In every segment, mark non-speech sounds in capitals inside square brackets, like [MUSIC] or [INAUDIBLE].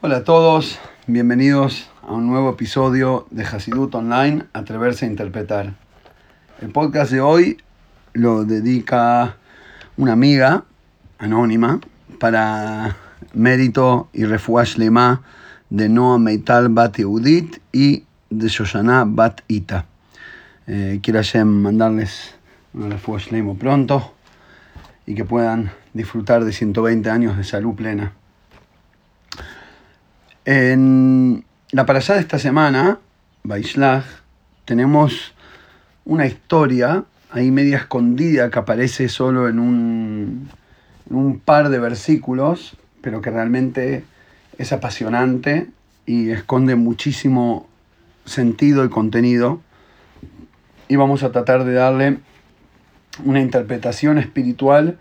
Hola a todos, bienvenidos a un nuevo episodio de Hasidut Online, Atreverse a Interpretar. El podcast de hoy lo dedica una amiga anónima para mérito y refuash lema de Noah Meital Bat Yehudit y de Shoshana Bat Ita. Eh, quiero mandarles un refuash lema pronto y que puedan disfrutar de 120 años de salud plena. En la parasha de esta semana, Baishlach, tenemos una historia ahí media escondida que aparece solo en un par de versículos, pero que realmente es apasionante y esconde muchísimo sentido y contenido. Y vamos a tratar de darle una interpretación espiritual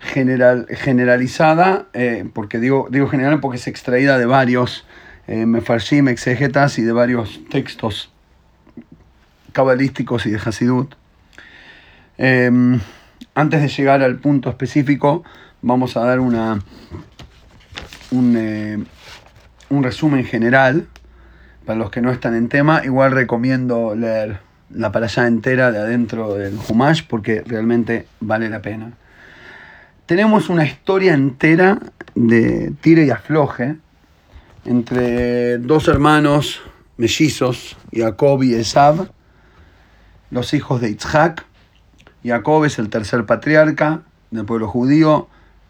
general, generalizada, eh, porque digo, digo general porque es extraída de varios eh, mefarshim, exegetas y de varios textos cabalísticos y de Hasidut. Em, antes de llegar al punto específico, vamos a dar una, un, eh, un resumen general para los que no están en tema. Igual recomiendo leer la parasha entera de adentro del Humash porque realmente vale la pena tenemos una historia entera de tire y afloje entre dos hermanos mellizos, Jacob y Esab, los hijos de Isaac. Jacob es el tercer patriarca del pueblo judío,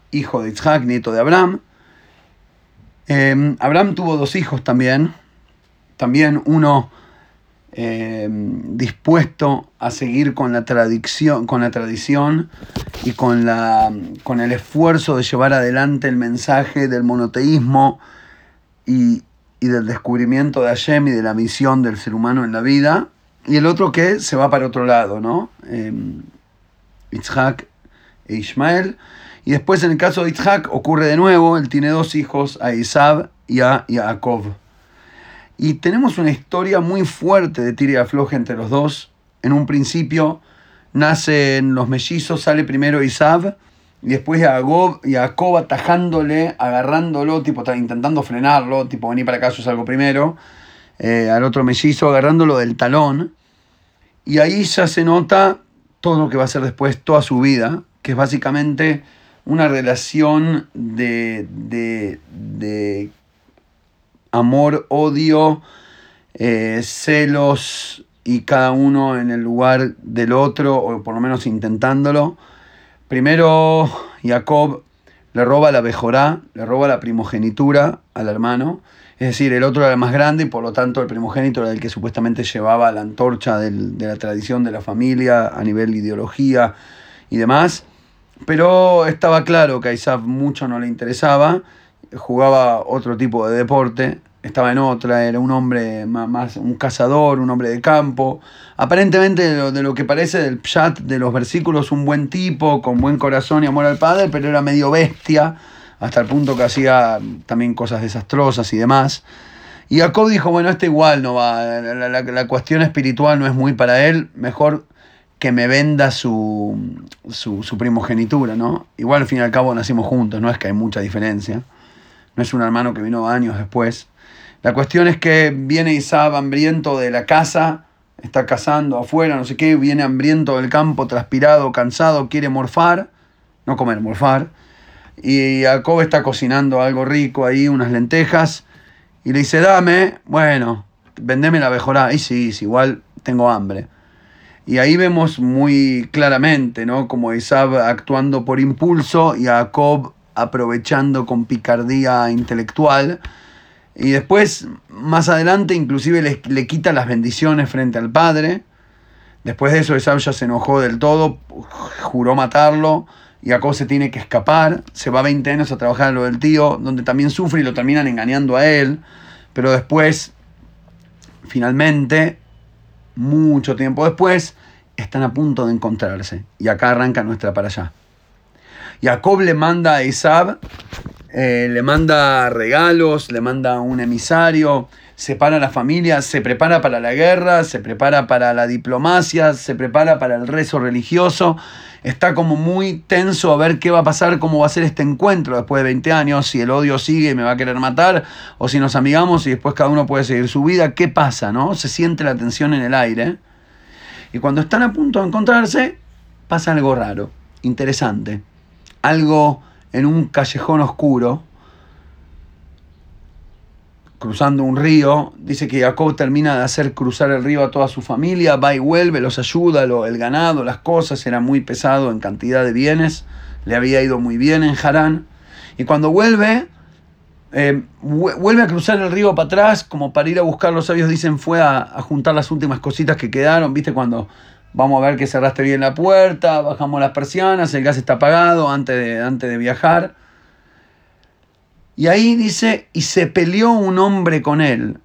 hijo de Isaac, nieto de Abraham. Eh, Abraham tuvo dos hijos también, también uno Em, dispuesto a seguir con la, tradición, con la tradición y con, la, con el esfuerzo de llevar adelante el mensaje del monoteísmo y, del descubrimiento de Hashem y de la misión del ser humano en la vida, y el otro que se va para otro lado, ¿no? Eh, e Ismael. Y después en el caso de Isaac ocurre de nuevo, él tiene dos hijos, a Isab y a Jacob. Y tenemos una historia muy fuerte de tira y afloje entre los dos. En un principio nacen los mellizos, sale primero Isab y después Jacob, Jacob atajándole, agarrándolo, tipo intentando frenarlo, tipo venir para acá, yo salgo primero, eh, al otro mellizo agarrándolo del talón. Y ahí ya se nota todo lo que va a ser después, toda su vida, que es básicamente una relación de, de, de amor, odio, eh, celos y cada uno en el lugar del otro, o por lo menos intentándolo. Primero Jacob le roba la bejorá, le roba la primogenitura al hermano. Es decir, el otro era el más grande y por lo tanto el primogénito era el que supuestamente llevaba la antorcha de la tradición de la familia a nivel ideología y demás. Pero estaba claro que a Isaac mucho no le interesaba jugaba otro tipo de deporte, estaba en otra, era un hombre más, un cazador, un hombre de campo. Aparentemente de lo, que parece del chat de los versículos, un buen tipo, con buen corazón y amor al padre, pero era medio bestia, hasta el punto que hacía también cosas desastrosas y demás. Y Jacob dijo, bueno, este igual no va, la, cuestión espiritual no es muy para él, mejor que me venda su, su, su primogenitura, ¿no? Igual al fin y al cabo nacimos juntos, no es que hay mucha diferencia no es un hermano que vino años después. La cuestión es que viene Isab hambriento de la casa, está cazando afuera, no sé qué, viene hambriento del campo, transpirado, cansado, quiere morfar, no comer, morfar. Y Jacob está cocinando algo rico ahí, unas lentejas, y le dice, dame, bueno, vendeme la mejorá. Y sí, sí, igual tengo hambre. Y ahí vemos muy claramente, ¿no? Como Isab actuando por impulso y Jacob aprovechando con picardía intelectual. Y después, más adelante, inclusive le, le quita las bendiciones frente al padre. Después de eso, Esau ya se enojó del todo, juró matarlo. Y Jacob se tiene que escapar. Se va 20 años a trabajar en lo del tío, donde también sufre y lo terminan engañando a él. Pero después, finalmente, mucho tiempo después, están a punto de encontrarse. Y acá arranca nuestra para allá. Jacob le manda a Isab eh, le manda regalos, le manda un emisario, separa a la familia, se prepara para la guerra, se prepara para la diplomacia, se prepara para el rezo religioso. Está como muy tenso a ver qué va a pasar, cómo va a ser este encuentro después de 20 años, si el odio sigue y me va a querer matar, o si nos amigamos y después cada uno puede seguir su vida, ¿qué pasa? ¿no? Se siente la tensión en el aire. Y cuando están a punto de encontrarse, pasa algo raro, interesante. Algo en un callejón oscuro cruzando un río, dice que Jacob termina de hacer cruzar el río a toda su familia, va y vuelve, los ayuda, el ganado, las cosas, era muy pesado en cantidad de bienes, le había ido muy bien en Harán, y cuando vuelve, eh, vuelve a cruzar el río para atrás, como para ir a buscar, los sabios dicen, fue a, juntar las últimas cositas que quedaron, viste, cuando vamos a ver que cerraste bien la puerta, bajamos las persianas, el gas está apagado antes de, antes de viajar, y ahí dice, y se peleó un hombre con él.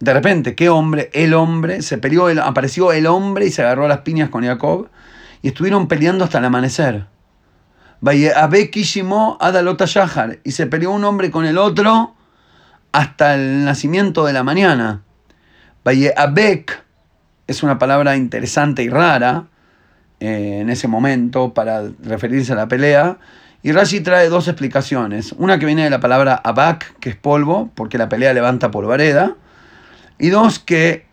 De repente, ¿qué hombre? El hombre, se peleó, apareció el hombre y se agarró a las piñas con Jacob y estuvieron peleando hasta el amanecer. Y se peleó un hombre con el otro hasta el nacimiento de la mañana. Abek es una palabra interesante y rara eh, en ese momento para referirse a la pelea. Y Rashi trae dos explicaciones. Una que viene de la palabra abak, que es polvo, porque la pelea levanta polvareda. Y dos, que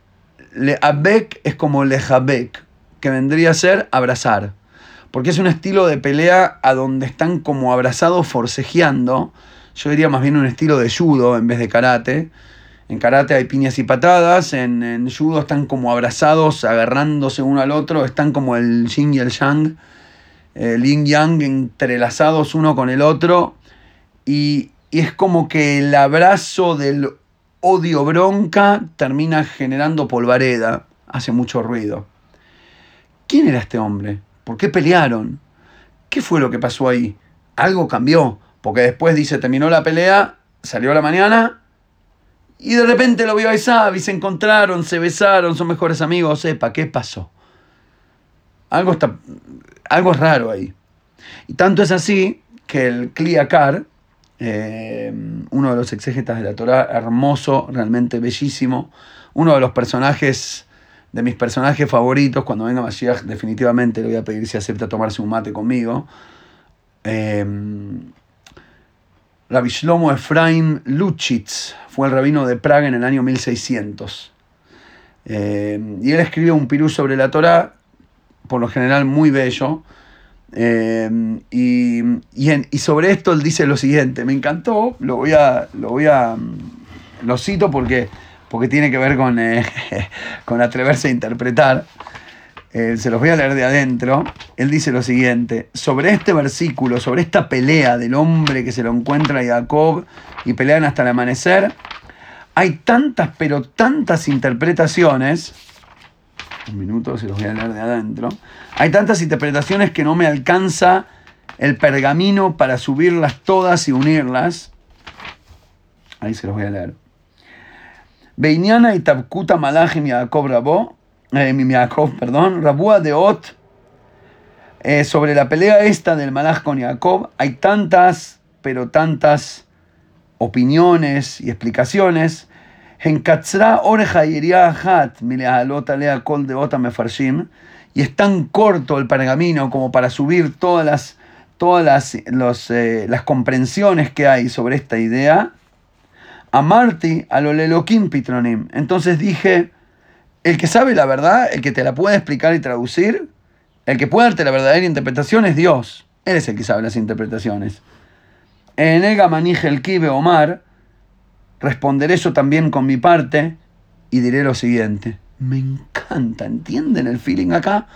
le abek es como lejabek, que vendría a ser abrazar. Porque es un estilo de pelea a donde están como abrazados forcejeando. Yo diría más bien un estilo de judo en vez de karate. En karate hay piñas y patadas, en, en judo están como abrazados, agarrándose uno al otro, están como el yin y el yang el yin yang entrelazados uno con el otro y, es como que el abrazo del odio bronca termina generando polvareda, hace mucho ruido. ¿Quién era este hombre? ¿Por qué pelearon? ¿Qué fue lo que pasó ahí? Algo cambió, porque después dice, terminó la pelea, salió a la mañana y de repente lo vio a Isab y se encontraron, se besaron, son mejores amigos, sepa, ¿qué pasó? Algo está algo es raro ahí. Y tanto es así que el Kliakar, eh, uno de los exégetas de la Torah, hermoso, realmente bellísimo, uno de los personajes, de mis personajes favoritos, cuando venga Mashiach, definitivamente le voy a pedir si acepta tomarse un mate conmigo. Eh, Rabbi Shlomo Efraim Luchitz fue el rabino de Praga en el año 1600. Eh, y él escribió un pirú sobre la Torah por lo general muy bello. Eh, y, y, sobre esto él dice lo siguiente, me encantó, lo voy a, lo voy a, lo cito porque, porque tiene que ver con, eh, [LAUGHS] con atreverse a interpretar. Eh, se los voy a leer de adentro. Él dice lo siguiente, sobre este versículo, sobre esta pelea del hombre que se lo encuentra a Jacob y pelean hasta el amanecer, hay tantas, pero tantas interpretaciones un minuto, se los voy a leer de adentro. Hay tantas interpretaciones que no me alcanza el pergamino para subirlas todas y unirlas. Ahí se los voy a leer. Beiniana y Tabkuta Malachim Yaakov Rabó, eh, perdón, Rabúa de Ot, eh, sobre la pelea esta del Malach con Jacob, hay tantas, pero tantas opiniones y explicaciones oreja de y es tan corto el pergamino como para subir todas las, todas las, eh, las comprensiones que hay sobre esta idea. Amarti a lo leloquim pitronim. Entonces dije, el que sabe la verdad, el que te la puede explicar y traducir, el que puede darte la verdadera interpretación es Dios. Él es el que sabe las interpretaciones. En Gamanije el Kibe Omar, responderé eso también con mi parte y diré lo siguiente. Me encanta, ¿entienden el feeling acá?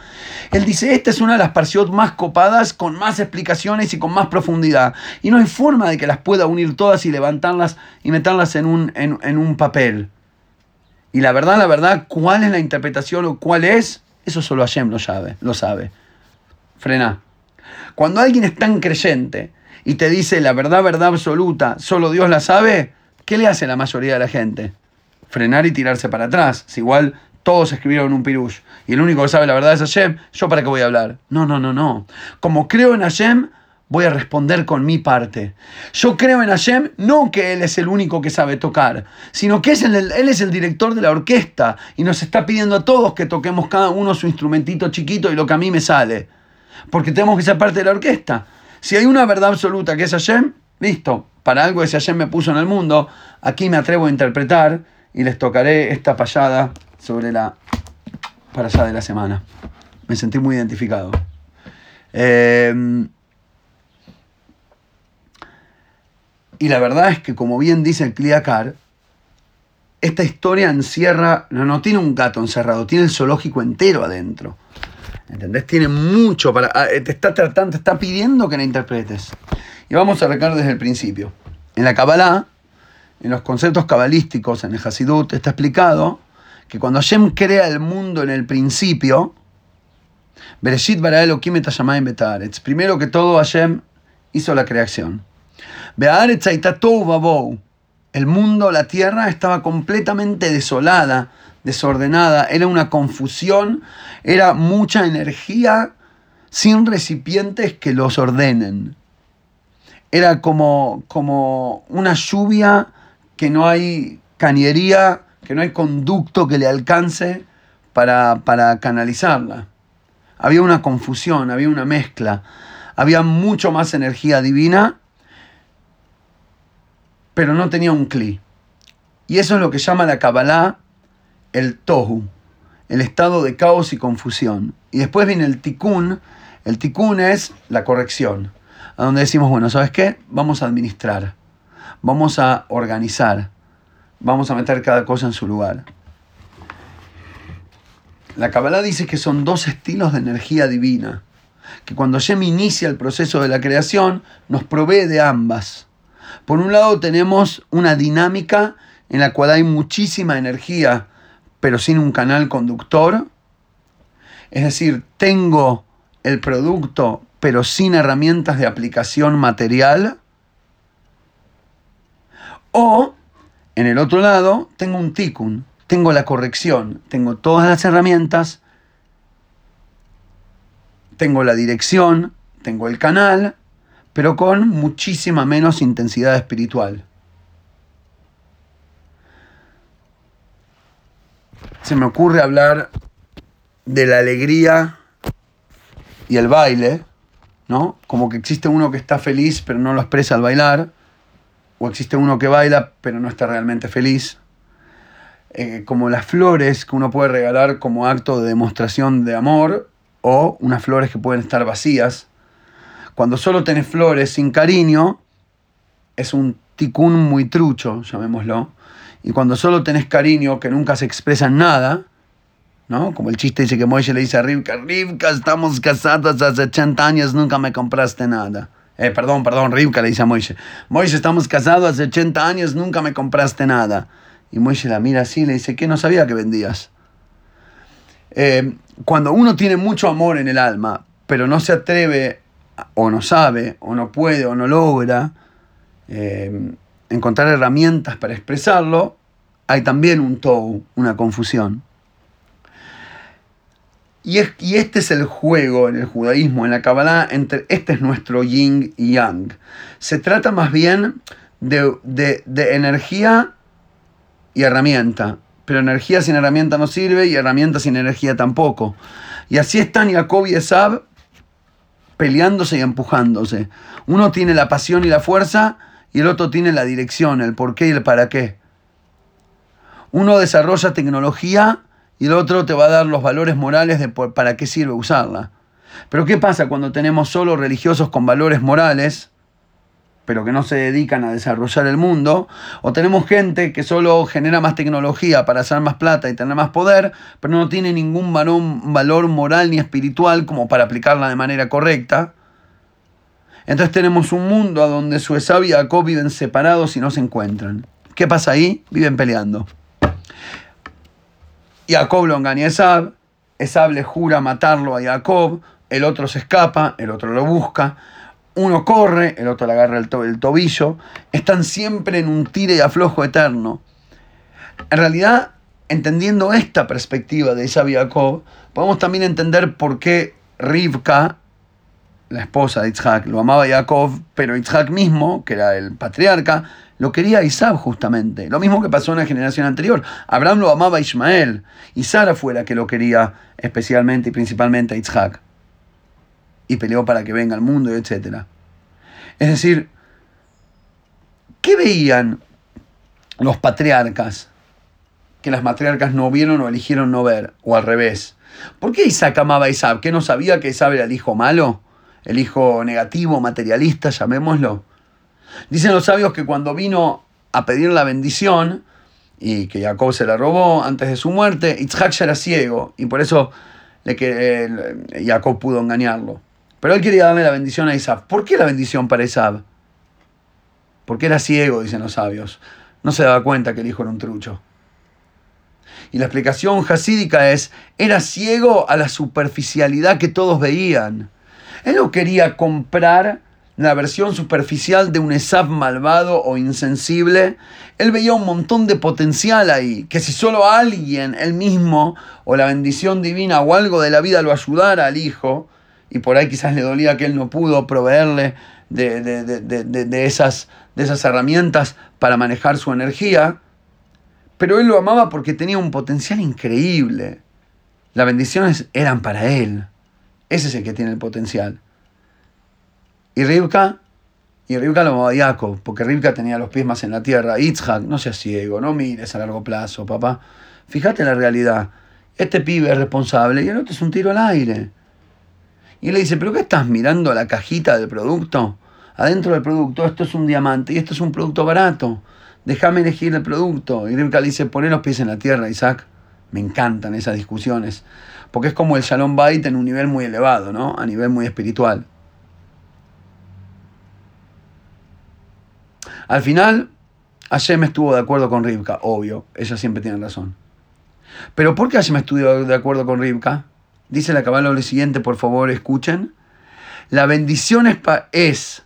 Él dice, esta es una de las parciot más copadas, con más explicaciones y con más profundidad. Y no hay forma de que las pueda unir todas y levantarlas y meterlas en un, en, un papel. Y la verdad, la verdad, ¿cuál es la interpretación o cuál es? Eso solo Hashem lo sabe. Lo sabe. Frena. Cuando alguien es tan creyente y te dice la verdad, verdad absoluta, solo Dios la sabe, ¿Qué le hace la mayoría de la gente? Frenar y tirarse para atrás. Si igual todos escribieron un pirush y el único que sabe la verdad es Hashem, ¿yo para qué voy a hablar? No, no, no, no. Como creo en Hashem, voy a responder con mi parte. Yo creo en Hashem no que Él es el único que sabe tocar, sino que es el, Él es el director de la orquesta y nos está pidiendo a todos que toquemos cada uno su instrumentito chiquito y lo que a mí me sale. Porque tenemos que ser parte de la orquesta. Si hay una verdad absoluta que es Hashem, listo, para algo que Hashem me puso en el mundo, aquí me atrevo a interpretar y les tocaré esta payada sobre la allá de la semana. Me sentí muy identificado. Eh, Y la verdad es que, como bien dice el Cliacar, esta historia encierra, no, tiene un gato encerrado, tiene el zoológico entero adentro. ¿Entendés? Tiene mucho para. Ah, te está tratando, te está pidiendo que la interpretes. Y vamos a arrancar desde el principio. En la Kabbalah, en los conceptos cabalísticos, en el Hasidut, está explicado que cuando Hashem crea el mundo en el principio, Bereshit bara Elohim et Primero que todo, Hashem hizo la creación. El mundo, la tierra estaba completamente desolada, desordenada, era una confusión, era mucha energía sin recipientes que los ordenen. Era como, como una lluvia que no hay cañería, que no hay conducto que le alcance para, para canalizarla. Había una confusión, había una mezcla, había mucho más energía divina pero no tenía un cli. Y eso es lo que llama la Kabbalah el tohu, el estado de caos y confusión. Y después viene el tikkun. El tikkun es la corrección, a donde decimos, bueno, ¿sabes qué? Vamos a administrar, vamos a organizar, vamos a meter cada cosa en su lugar. La Kabbalah dice que son dos estilos de energía divina, que cuando Shem inicia el proceso de la creación, nos provee de ambas. Por un lado tenemos una dinámica en la cual hay muchísima energía, pero sin un canal conductor. Es decir, tengo el producto, pero sin herramientas de aplicación material. O, en el otro lado, tengo un tikkun, tengo la corrección, tengo todas las herramientas, tengo la dirección, tengo el canal, pero con muchísima menos intensidad espiritual. Se me ocurre hablar de la alegría y el baile, ¿no? Como que existe uno que está feliz pero no lo expresa al bailar, o existe uno que baila pero no está realmente feliz. Eh, como las flores que uno puede regalar como acto de demostración de amor, o unas flores que pueden estar vacías cuando solo tenés flores sin cariño, es un ticún muy trucho, llamémoslo. Y cuando solo tenés cariño que nunca se expresa en nada, ¿no? Como el chiste dice que Moisés le dice a Rivka, Rivka, estamos casados hace 80 años, nunca me compraste nada. Eh, perdón, perdón, Rivka le dice a Moisés, Moisés, estamos casados hace 80 años, nunca me compraste nada. Y Moisés la mira así y le dice, ¿qué no sabía que vendías? Eh, cuando uno tiene mucho amor en el alma, pero no se atreve o no sabe, o no puede, o no logra eh, encontrar herramientas para expresarlo, hay también un tou, una confusión. Y, y, este es el juego en el judaísmo, en la Kabbalah, entre este es nuestro yin y yang. Se trata más bien de, de energía y herramienta. Pero energía sin herramienta no sirve y herramienta sin energía tampoco. Y así están Jacob y Esab peleándose y empujándose. Uno tiene la pasión y la fuerza y el otro tiene la dirección, el por qué y el para qué. Uno desarrolla tecnología y el otro te va a dar los valores morales de para qué sirve usarla. Pero ¿qué pasa cuando tenemos solo religiosos con valores morales pero que no se dedican a desarrollar el mundo, o tenemos gente que solo genera más tecnología para hacer más plata y tener más poder, pero no tiene ningún valor moral ni espiritual como para aplicarla de manera correcta. Entonces tenemos un mundo donde su y Jacob viven separados y no se encuentran. ¿Qué pasa ahí? Viven peleando. Jacob lo engaña a Esab, Esab le jura matarlo a Jacob, el otro se escapa, el otro lo busca, uno corre, el otro le agarra el, tobillo, están siempre en un tire y aflojo eterno. En realidad, entendiendo esta perspectiva de Jacob, podemos también entender por qué Rivka la esposa de Isaac, lo amaba Jacob, pero Isaac mismo, que era el patriarca, lo quería Isaac justamente. Lo mismo que pasó en la generación anterior. Abraham lo amaba a Ismael y Sara fue la que lo quería especialmente y principalmente a Isaac. Y peleó para que venga al mundo, etc. Es decir, ¿qué veían los patriarcas que las matriarcas no vieron o eligieron no ver? O al revés. ¿Por qué Isaac amaba a Isaac? ¿Qué no sabía que Isaac era el hijo malo? el hijo negativo, materialista, llamémoslo. Dicen los sabios que cuando vino a pedir la bendición y que Jacob se la robó antes de su muerte, Isaac ya era ciego y por eso que, Jacob pudo engañarlo. Pero él quería darle la bendición a Isaac. ¿Por qué la bendición para Isaac? Porque era ciego, dicen los sabios. No se daba cuenta que el hijo era un trucho. Y la explicación jasídica es, era ciego a la superficialidad que todos veían. Él no quería comprar la versión superficial de un Esaf malvado o insensible. Él veía un montón de potencial ahí, que si solo alguien, él mismo, o la bendición divina o algo de la vida lo ayudara al hijo, y por ahí quizás le dolía que él no pudo proveerle de, de, esas, de esas herramientas para manejar su energía, pero él lo amaba porque tenía un potencial increíble. Las bendiciones eran para él. Ese es el que tiene el potencial. Y Rivka, y Rivka lo amaba a Jacob, porque Rivka tenía los pies más en la tierra. Itzhak, no seas ciego, no mires a largo plazo, papá. Fíjate la realidad. Este pibe es responsable y el otro es un tiro al aire. Y le dice, ¿pero qué estás mirando la cajita del producto? Adentro del producto, esto es un diamante y esto es un producto barato. Déjame elegir el producto. Y Rivka dice, poné los pies en la tierra, Isaac. Me encantan esas discusiones porque es como el Shalom Bait en un nivel muy elevado, ¿no? A nivel muy espiritual. Al final, Hashem estuvo de acuerdo con Rivka, obvio, ella siempre tiene razón. Pero ¿por qué Hashem estuvo de acuerdo con Rivka? Dice la cabala lo siguiente, por favor, escuchen. La bendición es,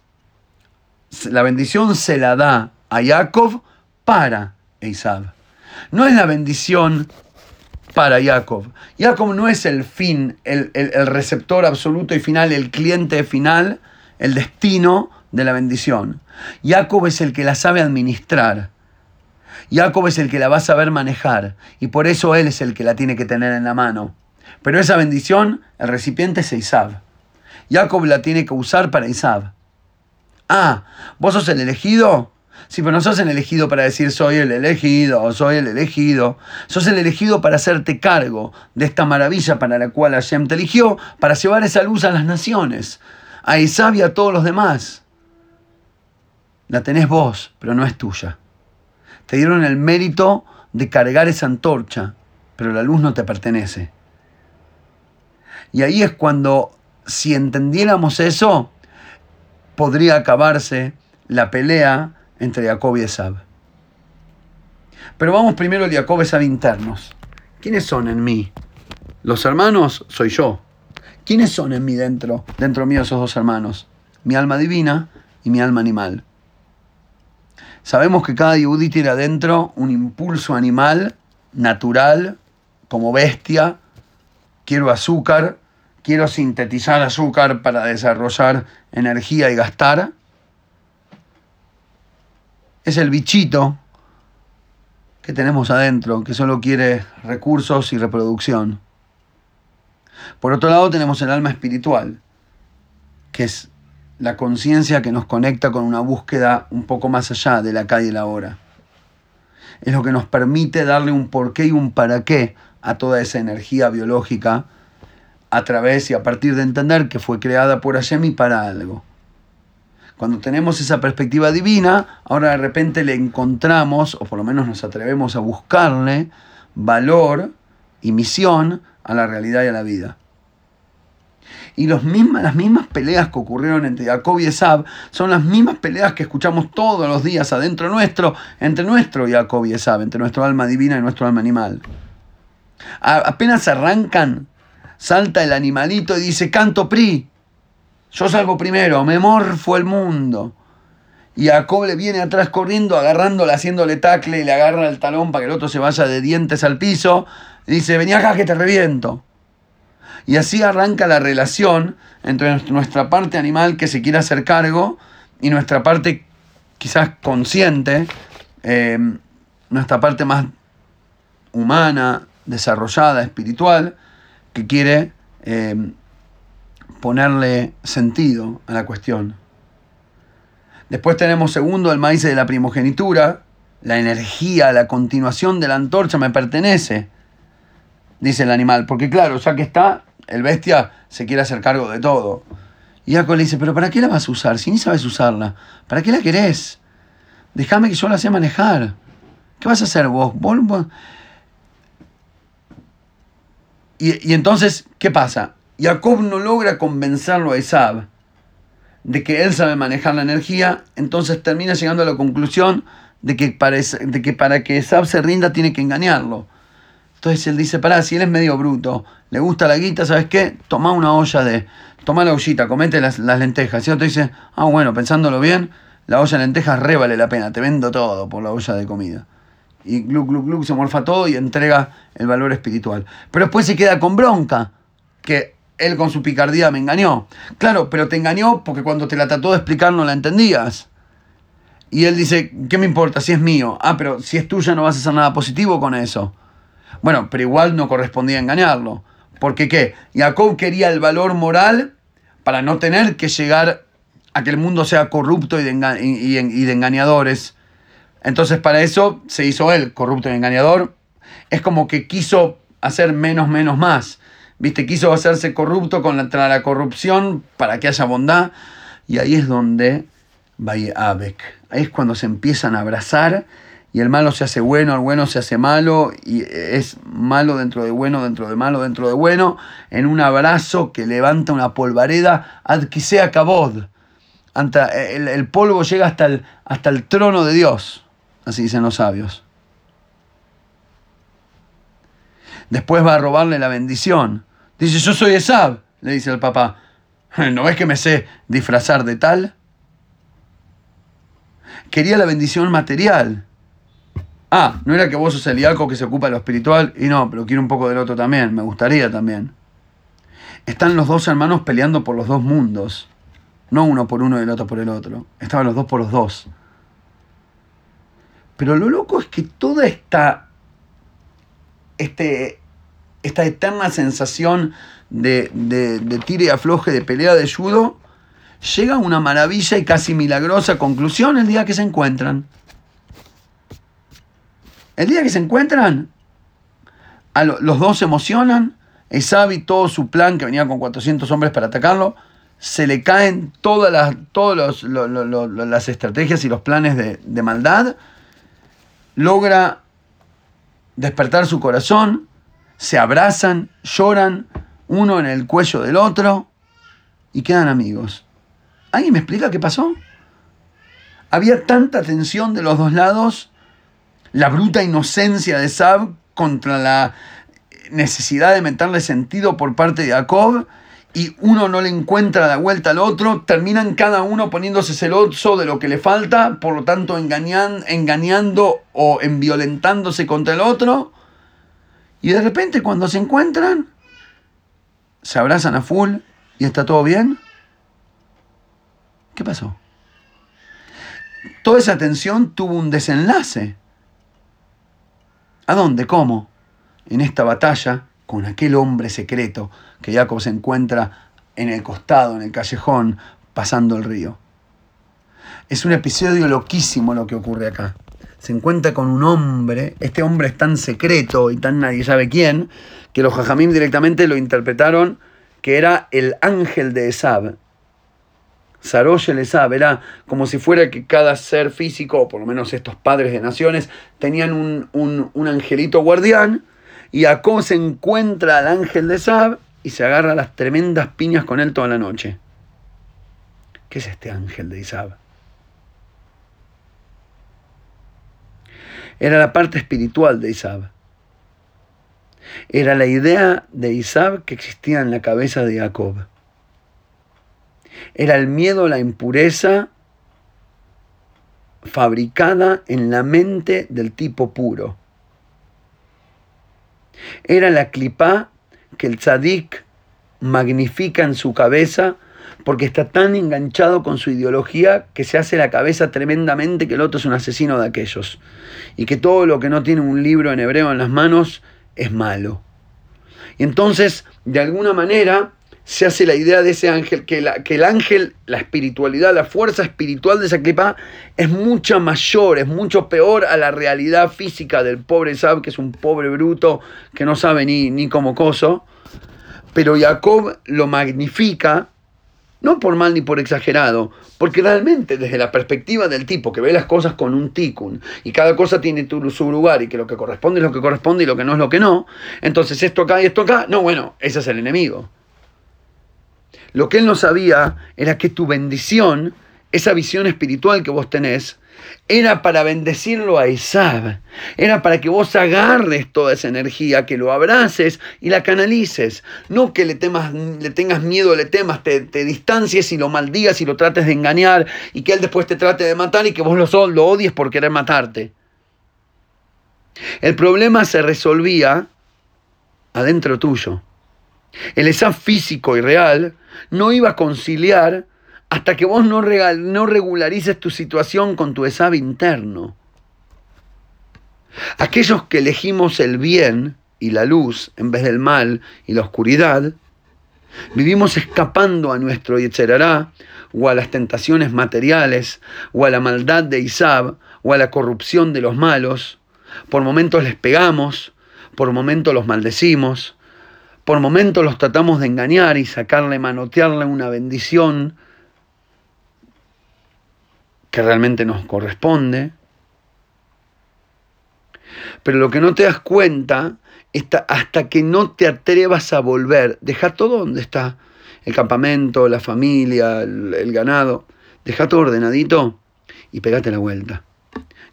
la bendición se la da a Jacob para Esav. No es la bendición para Jacob. Jacob no es el fin, el, receptor absoluto y final, el cliente final, el destino de la bendición. Jacob es el que la sabe administrar. Jacob es el que la va a saber manejar y por eso él es el que la tiene que tener en la mano. Pero esa bendición, el recipiente es Isab. Jacob la tiene que usar para Isab. Ah, ¿vos sos el elegido? Sí, pero no sos el elegido para decir soy el elegido o soy el elegido. Sos el elegido para hacerte cargo de esta maravilla para la cual Hashem te eligió, para llevar esa luz a las naciones, a Isab y a todos los demás. La tenés vos, pero no es tuya. Te dieron el mérito de cargar esa antorcha, pero la luz no te pertenece. Y ahí es cuando, si entendiéramos eso, podría acabarse la pelea entre Jacob y Esab. Pero vamos primero al Jacob y Esab internos. ¿Quiénes son en mí? Los hermanos soy yo. ¿Quiénes son en mí dentro, dentro mío esos dos hermanos? Mi alma divina y mi alma animal. Sabemos que cada yudí tiene adentro un impulso animal, natural, como bestia. Quiero azúcar, quiero sintetizar azúcar para desarrollar energía y gastar es el bichito que tenemos adentro, que solo quiere recursos y reproducción. Por otro lado tenemos el alma espiritual, que es la conciencia que nos conecta con una búsqueda un poco más allá de la acá y la ahora. Es lo que nos permite darle un porqué y un para qué a toda esa energía biológica a través y a partir de entender que fue creada por Hashem y para algo. Cuando tenemos esa perspectiva divina, ahora de repente le encontramos, o por lo menos nos atrevemos a buscarle, valor y misión a la realidad y a la vida. Y los las mismas peleas que ocurrieron entre Jacob y Esab son las mismas peleas que escuchamos todos los días adentro nuestro, entre nuestro Jacob y Esab, entre nuestro alma divina y nuestro alma animal. apenas arrancan, salta el animalito y dice, canto PRI, yo salgo primero, me morfo el mundo. Y Jacob le viene atrás corriendo, agarrándole, haciéndole tacle y le agarra el talón para que el otro se vaya de dientes al piso. Y dice, vení acá que te reviento. Y así arranca la relación entre nuestra parte animal que se quiere hacer cargo y nuestra parte quizás consciente, eh, nuestra parte más humana, desarrollada, espiritual, que quiere eh, ponerle sentido a la cuestión. Después tenemos segundo el maíz de la primogenitura, la energía, la continuación de la antorcha me pertenece, dice el animal, porque claro, ya que está, el bestia se quiere hacer cargo de todo. Y Jacob le dice, pero ¿para qué la vas a usar? Si ni sabes usarla, ¿para qué la querés? Déjame que yo la sé manejar. ¿Qué vas a hacer vos? Y, entonces, ¿qué pasa? Jacob no logra convencerlo a Isab de que él sabe manejar la energía, entonces termina llegando a la conclusión de que, para, de que para que se rinda tiene que engañarlo. Entonces él dice, pará, si él es medio bruto, le gusta la guita, ¿sabes qué? Toma una olla de, toma la ollita, comete las, lentejas. Y otro dice, ah, bueno, pensándolo bien, la olla de lentejas re vale la pena, te vendo todo por la olla de comida. Y glu, glu, glu, se morfa todo y entrega el valor espiritual. Pero después se queda con bronca, que él con su picardía me engañó. Claro, pero te engañó porque cuando te la trató de explicar no la entendías. Y él dice, ¿qué me importa si es mío? Ah, pero si es tuya no vas a hacer nada positivo con eso. Bueno, pero igual no correspondía engañarlo. Porque qué? Jacob quería el valor moral para no tener que llegar a que el mundo sea corrupto y y de engañadores. Entonces para eso se hizo él, corrupto y engañador. Es como que quiso hacer menos, menos, más. ¿Viste? Quiso hacerse corrupto contra la corrupción para que haya bondad. Y ahí es donde va Abek. Ahí es cuando se empiezan a abrazar y el malo se hace bueno, el bueno se hace malo, y es malo dentro de bueno, dentro de malo, dentro de bueno, en un abrazo que levanta una polvareda, adquisea cabod. El, el polvo llega hasta el, hasta el trono de Dios, así dicen los sabios. Después va a robarle la bendición. Dice, yo soy Esab, le dice el papá. [LAUGHS] ¿No ves que me sé disfrazar de tal? Quería la bendición material ah, no era que vos sos el diaco que se ocupa de lo espiritual, y no, pero quiero un poco del otro también, me gustaría también. Están los dos hermanos peleando por los dos mundos, no uno por uno y el otro por el otro, estaban los dos por los dos. Pero lo loco es que toda esta, este, esta eterna sensación de, de, de tire y afloje, de pelea de judo, llega a una maravilla y casi milagrosa conclusión el día que se encuentran. El día que se encuentran, los dos se emocionan, Esabi, todo su plan, que venía con 400 hombres para atacarlo, se le caen todas las, todas las estrategias y los planes de maldad, logra despertar su corazón, se abrazan, lloran, uno en el cuello del otro, y quedan amigos. ¿Alguien me explica qué pasó? Había tanta tensión de los dos lados la bruta inocencia de Sab contra la necesidad de meterle sentido por parte de Jacob y uno no le encuentra la vuelta al otro, terminan cada uno poniéndose celoso de lo que le falta, por lo tanto engañando o enviolentándose contra el otro. Y de repente cuando se encuentran, se abrazan a full y está todo bien. ¿Qué pasó? Toda esa tensión tuvo un desenlace. ¿A dónde? ¿Cómo? En esta batalla con aquel hombre secreto que Jacob se encuentra en el costado, en el callejón, pasando el río. Es un episodio loquísimo lo que ocurre acá. Se encuentra con un hombre, este hombre es tan secreto y tan nadie sabe quién, que los jajamim directamente lo interpretaron que era el ángel de Esab, Sarosh el era como si fuera que cada ser físico, o por lo menos estos padres de naciones, tenían un, angelito guardián, y Jacob se encuentra al ángel de Sab y se agarra las tremendas piñas con él toda la noche. ¿Qué es este ángel de Isab? Era la parte espiritual de Isab. Era la idea de Isab que existía en la cabeza de Jacob. Era el miedo a la impureza fabricada en la mente del tipo puro. Era la clipá que el tzadik magnifica en su cabeza porque está tan enganchado con su ideología que se hace la cabeza tremendamente que el otro es un asesino de aquellos y que todo lo que no tiene un libro en hebreo en las manos es malo. Y entonces, de alguna manera, se hace la idea de ese ángel, que, que el ángel, la espiritualidad, la fuerza espiritual de esa clipa es mucha mayor, es mucho peor a la realidad física del pobre Sab, que es un pobre bruto que no sabe ni, ni como coso. Pero Jacob lo magnifica, no por mal ni por exagerado, porque realmente desde la perspectiva del tipo que ve las cosas con un tikkun y cada cosa tiene su lugar y que lo que corresponde es lo que corresponde y lo que no es lo que no, entonces esto acá y esto acá, no, bueno, ese es el enemigo. Lo que él no sabía era que tu bendición, esa visión espiritual que vos tenés, era para bendecirlo a Isab. Era para que vos agarres toda esa energía, que lo abraces y la canalices. No que le, temas, le tengas miedo, le temas, te, distancies y lo maldigas y lo trates de engañar y que él después te trate de matar y que vos lo, lo odies por querer matarte. El problema se resolvía adentro tuyo. El Esab físico y real no iba a conciliar hasta que vos no, no regularices tu situación con tu Esab interno. Aquellos que elegimos el bien y la luz en vez del mal y la oscuridad, vivimos escapando a nuestro Yetzerará o a las tentaciones materiales o a la maldad de Isab o a la corrupción de los malos. Por momentos les pegamos, por momentos los maldecimos, por momentos los tratamos de engañar y sacarle, manotearle una bendición que realmente nos corresponde. Pero lo que no te das cuenta está hasta que no te atrevas a volver, deja todo donde está, el campamento, la familia, el, ganado, deja todo ordenadito y pegate la vuelta.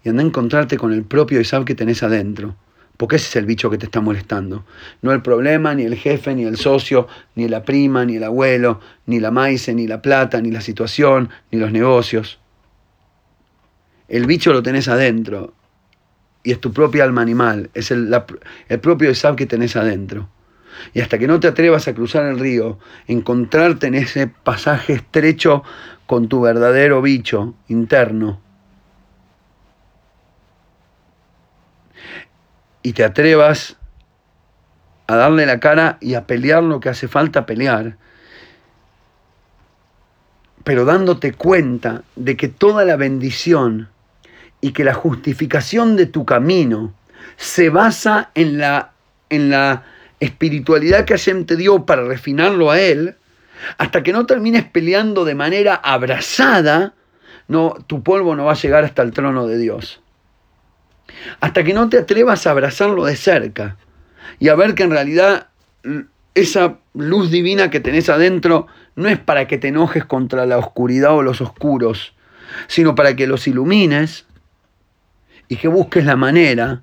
Y anda a encontrarte con el propio Isab que tenés adentro porque ese es el bicho que te está molestando. No el problema, ni el jefe, ni el socio, ni la prima, ni el abuelo, ni la maíz, ni la plata, ni la situación, ni los negocios. El bicho lo tenés adentro y es tu propia alma animal, es el, el propio Esab que tenés adentro. Y hasta que no te atrevas a cruzar el río, encontrarte en ese pasaje estrecho con tu verdadero bicho interno, y te atrevas a darle la cara y a pelear lo que hace falta pelear, pero dándote cuenta de que toda la bendición y que la justificación de tu camino se basa en la, en la espiritualidad que Hashem te dio para refinarlo a Él, hasta que no termines peleando de manera abrazada, no, tu polvo no va a llegar hasta el trono de Dios hasta que no te atrevas a abrazarlo de cerca y a ver que en realidad esa luz divina que tenés adentro no es para que te enojes contra la oscuridad o los oscuros, sino para que los ilumines y que busques la manera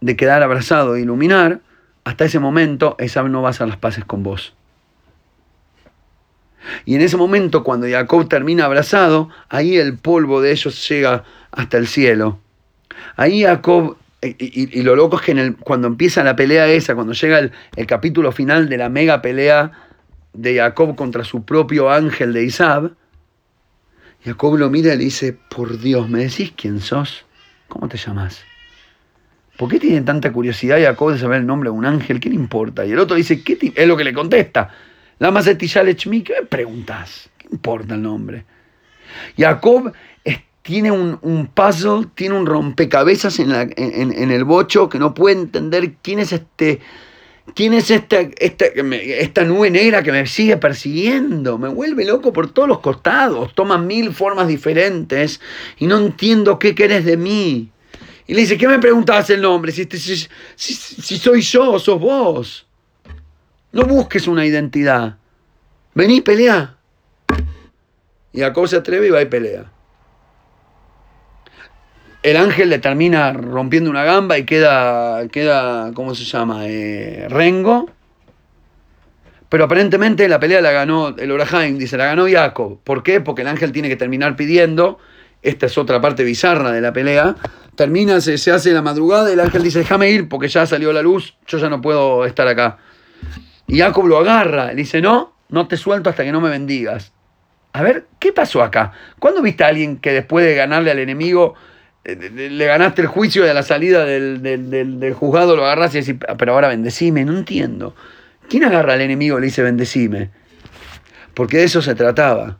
de quedar abrazado e iluminar, hasta ese momento esa no va a hacer las paces con vos. Y en ese momento, cuando Jacob termina abrazado, ahí el polvo de ellos llega hasta el cielo. Ahí Jacob, y, lo loco es que cuando empieza la pelea esa, cuando llega el, el, capítulo final de la mega pelea de Jacob contra su propio ángel de Isab, Jacob lo mira y le dice, por Dios, ¿me decís quién sos? ¿Cómo te llamas? ¿Por qué tiene tanta curiosidad Jacob de saber el nombre de un ángel? ¿Qué le importa? Y el otro dice, ¿qué es lo que le contesta? La más ¿qué me preguntas? ¿Qué importa el nombre? Jacob tiene un, puzzle, tiene un rompecabezas en, en, el bocho que no puede entender quién es este. ¿Quién es esta, esta, esta nube negra que me sigue persiguiendo? Me vuelve loco por todos los costados. Toma mil formas diferentes y no entiendo qué querés de mí. Y le dice, ¿qué me preguntabas el nombre? Si, si, si, soy yo, sos vos. No busques una identidad. Vení, pelea. Y Jacob se atreve y va y pelea el ángel le termina rompiendo una gamba y queda, queda ¿cómo se llama? Eh, Rengo. Pero aparentemente la pelea la ganó el Orahaim, dice, la ganó Jacob. ¿Por qué? Porque el ángel tiene que terminar pidiendo. Esta es otra parte bizarra de la pelea. Termina, se, se hace la madrugada y el ángel dice, déjame ir porque ya salió la luz, yo ya no puedo estar acá. Y Jacob lo agarra, le dice, no, no te suelto hasta que no me bendigas. A ver, ¿qué pasó acá? ¿Cuándo viste a alguien que después de ganarle al enemigo, le ganaste el juicio de la salida del, juzgado, lo agarras y decís, ah, pero ahora bendecime? No entiendo. ¿Quién agarra al enemigo y le dice bendecime? Porque de eso se trataba.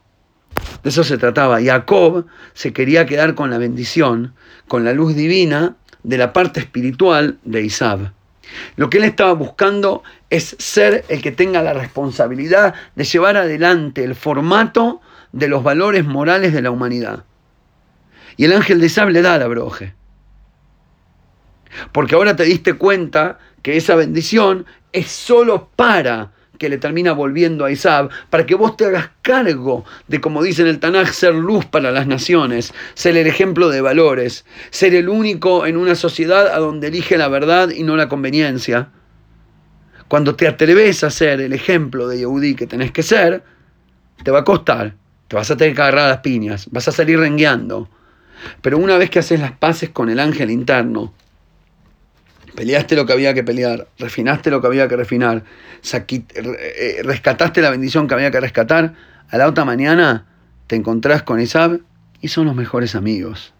De eso se trataba. Jacob se quería quedar con la bendición, con la luz divina de la parte espiritual de Isab. Lo que él estaba buscando es ser el que tenga la responsabilidad de llevar adelante el formato de los valores morales de la humanidad. Y el ángel de Isab le da la broje. Porque ahora te diste cuenta que esa bendición es solo para que le termina volviendo a Isab, para que vos te hagas cargo de, como dice en el Tanaj, ser luz para las naciones, ser el ejemplo de valores, ser el único en una sociedad a donde elige la verdad y no la conveniencia. Cuando te atreves a ser el ejemplo de Yehudi que tenés que ser, te va a costar, te vas a tener que agarrar las piñas, vas a salir rengueando. Pero una vez que haces las paces con el ángel interno, Peleaste lo que había que pelear, refinaste lo que había que refinar, eh, rescataste la bendición que había que rescatar. A la otra mañana te encontrás con Isab y son los mejores amigos.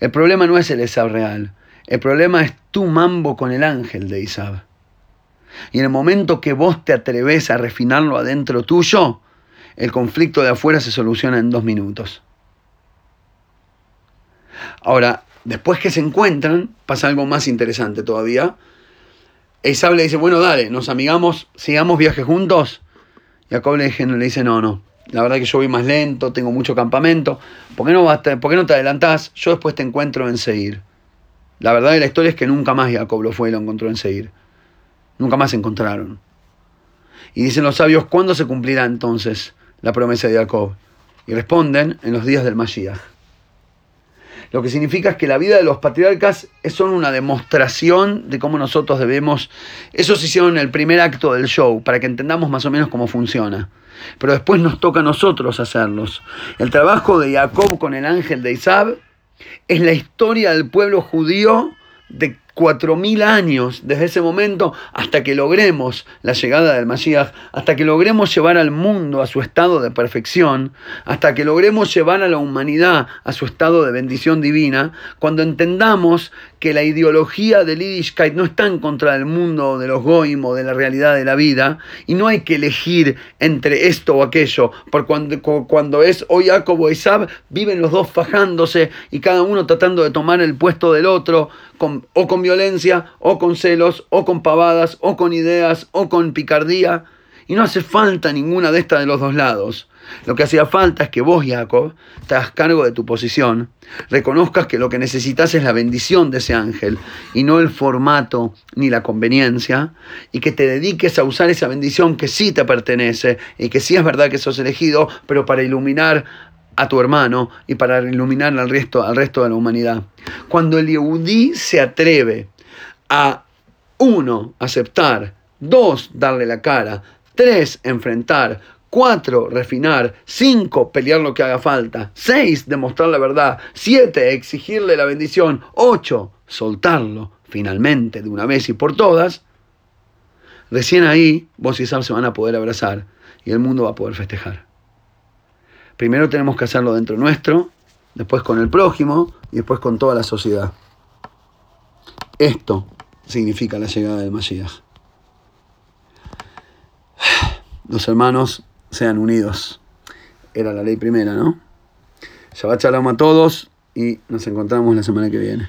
El problema no es el Isab real, el problema es tu mambo con el ángel de Isab. Y en el momento que vos te atreves a refinarlo adentro tuyo, el conflicto de afuera se soluciona en dos minutos. Ahora, Después que se encuentran, pasa algo más interesante todavía. Esaú le dice, bueno, dale, nos amigamos, sigamos viaje juntos. Jacob le dice, le dice, no, no, la verdad que yo voy más lento, tengo mucho campamento. ¿Por qué no, ¿por qué no te adelantás? Yo después te encuentro en Seir. La verdad de la historia es que nunca más Jacob lo fue y lo encontró en Seir. Nunca más se encontraron. Y dicen los sabios, ¿cuándo se cumplirá entonces la promesa de Jacob? Y responden, en los días del Mashiach. Lo que significa es que la vida de los patriarcas son una demostración de cómo nosotros debemos... Eso se hicieron el primer acto del show, para que entendamos más o menos cómo funciona. Pero después nos toca a nosotros hacerlos. El trabajo de Jacob con el ángel de Isab es la historia del pueblo judío de cuatro mil años desde ese momento hasta que logremos la llegada del Mashiach, hasta que logremos llevar al mundo a su estado de perfección, hasta que logremos llevar a la humanidad a su estado de bendición divina, cuando entendamos que la ideología del Yiddishkeit no está en contra del mundo de los goim o de la realidad de la vida, y no hay que elegir entre esto o aquello, porque cuando, cuando es hoy Jacob o Isab, viven los dos fajándose y cada uno tratando de tomar el puesto del otro, o con violencia, o con celos, o con pavadas, o con ideas, o con picardía. Y no hace falta ninguna de estas de los dos lados. Lo que hacía falta es que vos, Jacob, te hagas cargo de tu posición, reconozcas que lo que necesitas es la bendición de ese ángel y no el formato ni la conveniencia, y que te dediques a usar esa bendición que sí te pertenece y que sí es verdad que sos elegido, pero para iluminar a tu hermano y para iluminar al resto, al resto de la humanidad. Cuando el Yehudí se atreve a, uno, aceptar, dos, darle la cara, tres, enfrentar, cuatro, refinar, cinco, pelear lo que haga falta, seis, demostrar la verdad, siete, exigirle la bendición, ocho, soltarlo finalmente de una vez y por todas, recién ahí vos y Sam se van a poder abrazar y el mundo va a poder festejar. Primero tenemos que hacerlo dentro nuestro, después con el prójimo y después con toda la sociedad. Esto significa la llegada del Mashiach. Los hermanos sean unidos. Era la ley primera, ¿no? Shabbat a todos y nos encontramos la semana que viene.